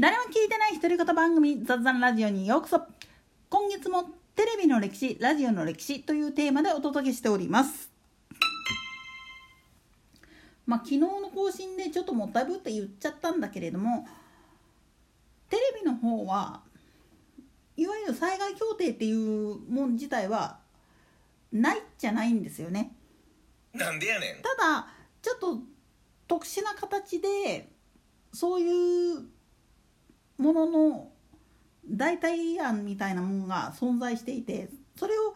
誰も聞いてない独り言番組雑談ラジオにようこそ。今月もテレビの歴史ラジオの歴史というテーマでお届けしております。まあ昨日の更新でちょっともったいぶって言っちゃったんだけれどもテレビの方はいわゆる災害協定っていうもん自体はないじゃないんですよね。なんでやねん。ただちょっと特殊な形でそういうものの代替案みたいなものが存在していてそれを、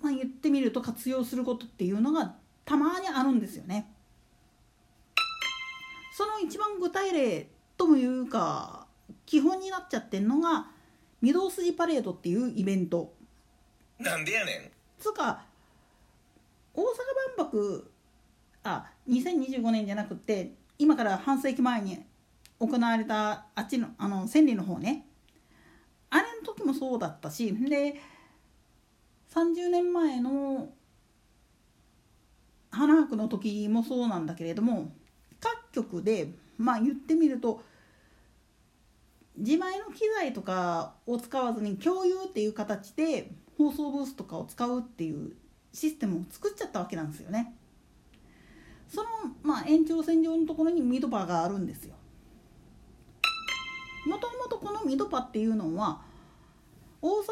まあ、言ってみると活用することっていうのがたまにあるんですよね。その一番具体例ともいうか基本になっちゃってるのが御堂筋パレードっていうイベント。なんでやねんつうか大阪万博あ2025年じゃなくて今から半世紀前に行われたあっちのあの千里の方ねあれの時もそうだったしで30年前の花博の時もそうなんだけれども各局でまあ言ってみると自前の機材とかを使わずに共有っていう形で放送ブースとかを使うっていうシステムを作っちゃったわけなんですよね。その、まあ、延長線上のところにミドパがあるんですよ。もともとこのミドパっていうのは大阪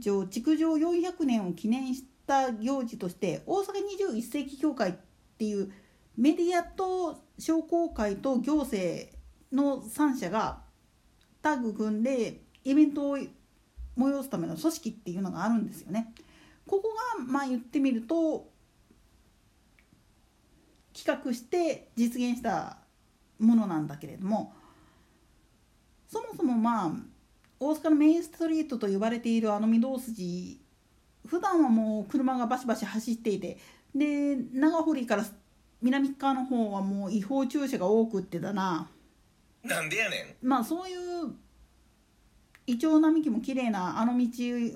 城築城400年を記念した行事として大阪21世紀協会っていうメディアと商工会と行政の3社がタッグ組んでイベントを催すための組織っていうのがあるんですよね。ここがまあ言ってみると企画して実現したものなんだけれどもそもそもまあ大阪のメインストリートと呼ばれているあの御堂筋普段はもう車がバシバシ走っていてで長堀から南側の方はもう違法駐車が多くってだななんでやねまあそういうイチョウ並木も綺麗なあの道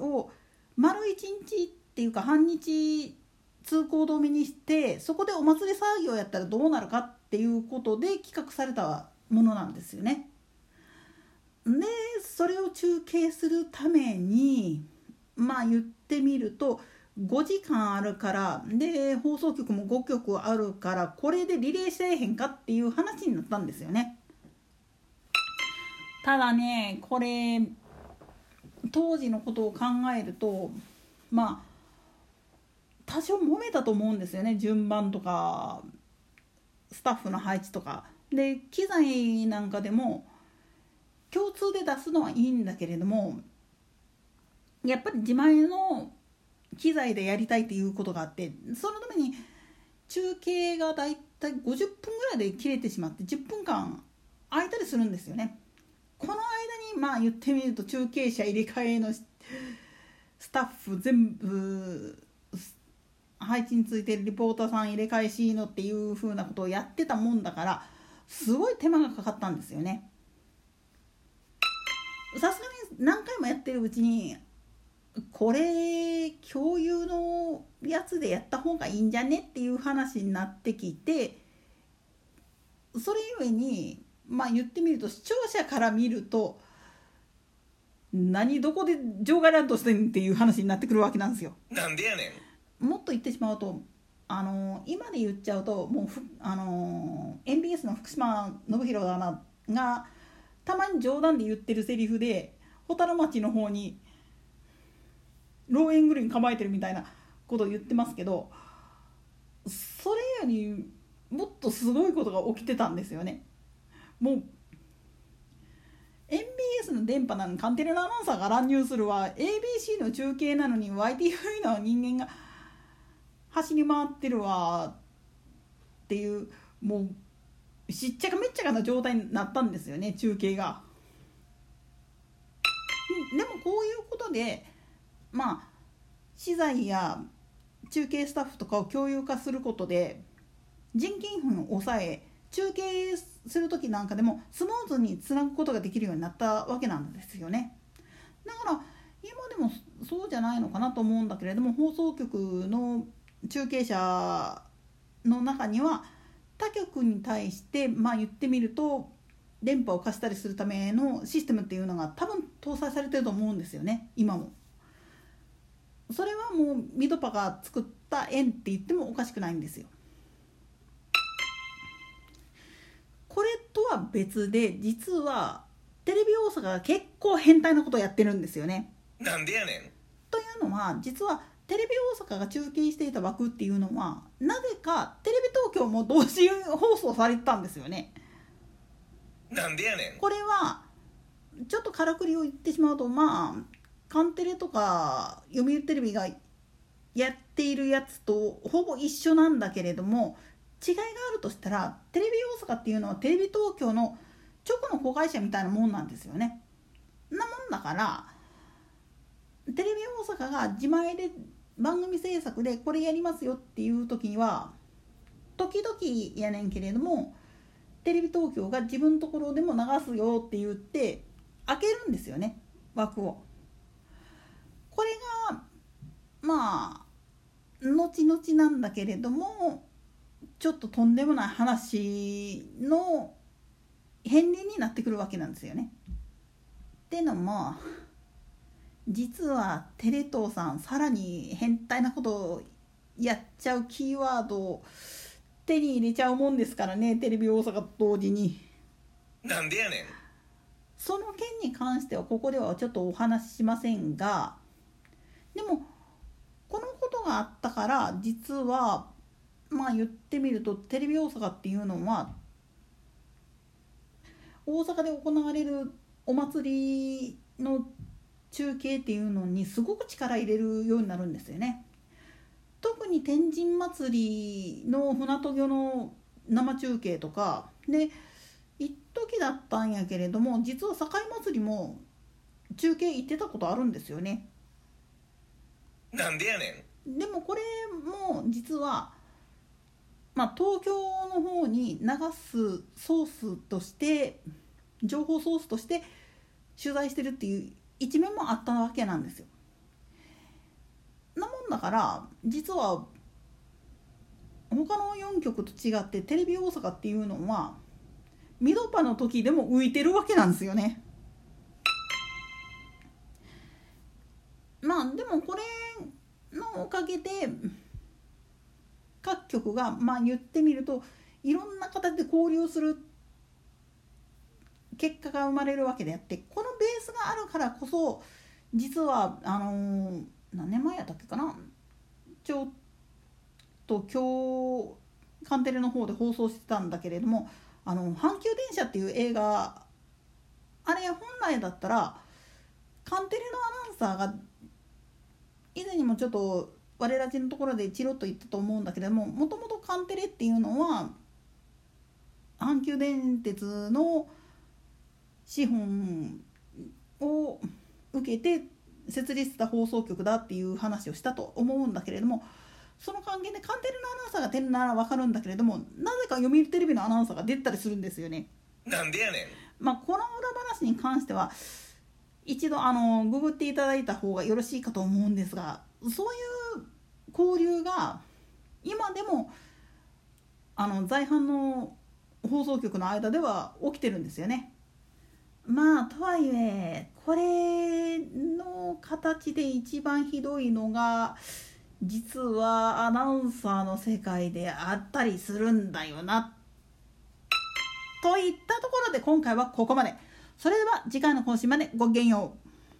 を丸一日っていうか半日通行止めにしてそこでお祭り騒ぎをやったらどうなるかっていうことで企画されたものなんですよね。それを中継するためにまあ言ってみると5時間あるからで放送局も5局あるからこれでリレーしてへんかっていう話になったんですよね。ただねこれ当時のことを考えるとまあ多少揉めたと思うんですよね順番とかスタッフの配置とか。で機材なんかでも共通で出すのはいいんだけれどもやっぱり自前の機材でやりたいっていうことがあってそのために中継がだいたい50分ぐらいで切れてしまって10分間空いたりするんですよね。この間にまあ言ってみると中継車入れ替えのスタッフ全部配置についてるリポーターさん入れ替えしのっていう風なことをやってたもんだからすごい手間がかかったんですよね。さすがに何回もやってるうちにこれ共有のやつでやった方がいいんじゃねっていう話になってきてそれゆえにまあ言ってみると視聴者から見ると何どこで場外乱闘してんっていう話になってくるわけなんですよ。なんでやねもっと言ってしまうとあの今で言っちゃうともうふあの MBS の福島信弘アナがたまに冗談で言ってるセリフで蛍町の方に老園グリーン構えてるみたいなことを言ってますけどそれよりもっとすごいことが起きてたんですよね。もう MBS の電波なのにカンテレのアナウンサーが乱入するは ABC の中継なのに YTV の人間が走り回ってるわっていうもうしっちゃかめっちゃかな状態になったんですよね中継が。でもこういうことでまあ資材や中継スタッフとかを共有化することで人件費を抑え中継する時なんかでもスムーズにつなぐことができるようになったわけなんですよね。だから今でもそうじゃないのかなと思うんだけれども放送局の中継車の中には他局に対してまあ言ってみると電波を貸したりするためのシステムっていうのが多分搭載されてると思うんですよね今も。それはもうミドパが作った円って言ってもおかしくないんですよ。これとは別で実はテレビ大阪が結構変態なことをやってるんですよね。なんでやねんというのは実はテレビ大阪が中継していた枠っていうのはなぜかテレビ東京も同時放送されてたんですよね。なんでやねんこれはちょっとからくりを言ってしまうとまあカンテレとか読売テレビがやっているやつとほぼ一緒なんだけれども違いがあるとしたらテレビ大阪っていうのはテレビ東京の直の子会社みたいなもんなんですよね。なもんだからテレビ大阪が自前で番組制作でこれやりますよっていう時には時々やねんけれどもテレビ東京が自分のところでも流すよって言って開けるんですよね枠を。これがまあ後々なんだけれどもちょっととんでもない話の片鱗になってくるわけなんですよね。っていうのも実はテレ東さんさらに変態なことをやっちゃうキーワードを手に入れちゃうもんですからねテレビ大阪と同時に。なんでやねん。その件に関してはここではちょっとお話ししませんがでもこのことがあったから実はまあ言ってみるとテレビ大阪っていうのは大阪で行われるお祭りの中継っていうのにすごく力入れるようになるんですよね。特に天神祭りの船渡御の生中継とかで一時だったんやけれども実は境祭りも中継行ってたことあるんですよね。なんでやねんでもこれも実は、まあ、東京の方に流すソースとして情報ソースとして取材してるっていう一面もあったわけなんですよ。なもんだから実は他の4局と違ってテレビ大阪っていうのはミドパの時でも浮いてるわけなんですよね。まあでもこれのおかげで各局がまあ言ってみるといろんな形で交流する結果が生まれるわけであってこのベスがあるからこそ実はあのー何年前やったっけかな？ちょっと今日カンテレの方で放送してたんだけれども「あの阪急電車」っていう映画あれ本来だったらカンテレのアナウンサーが以前にもちょっと我らちのところでチロッと言ったと思うんだけれどももともとカンテレっていうのは阪急電鉄の資本を受けて設立した放送局だっていう話をしたと思うんだけれどもその関係でカンテレのアナウンサーが出るなら分かるんだけれどもなぜか読売テレビのアナウンサーが出たりするんですよね。なんでやねんまあ、この裏話に関しては一度あのググっていただいた方がよろしいかと思うんですがそういう交流が今でもあの在阪の放送局の間では起きてるんですよね。まあとはいえこれの形で一番ひどいのが実はアナウンサーの世界であったりするんだよな。といったところで今回はここまで。それでは次回の更新までごきげんよう。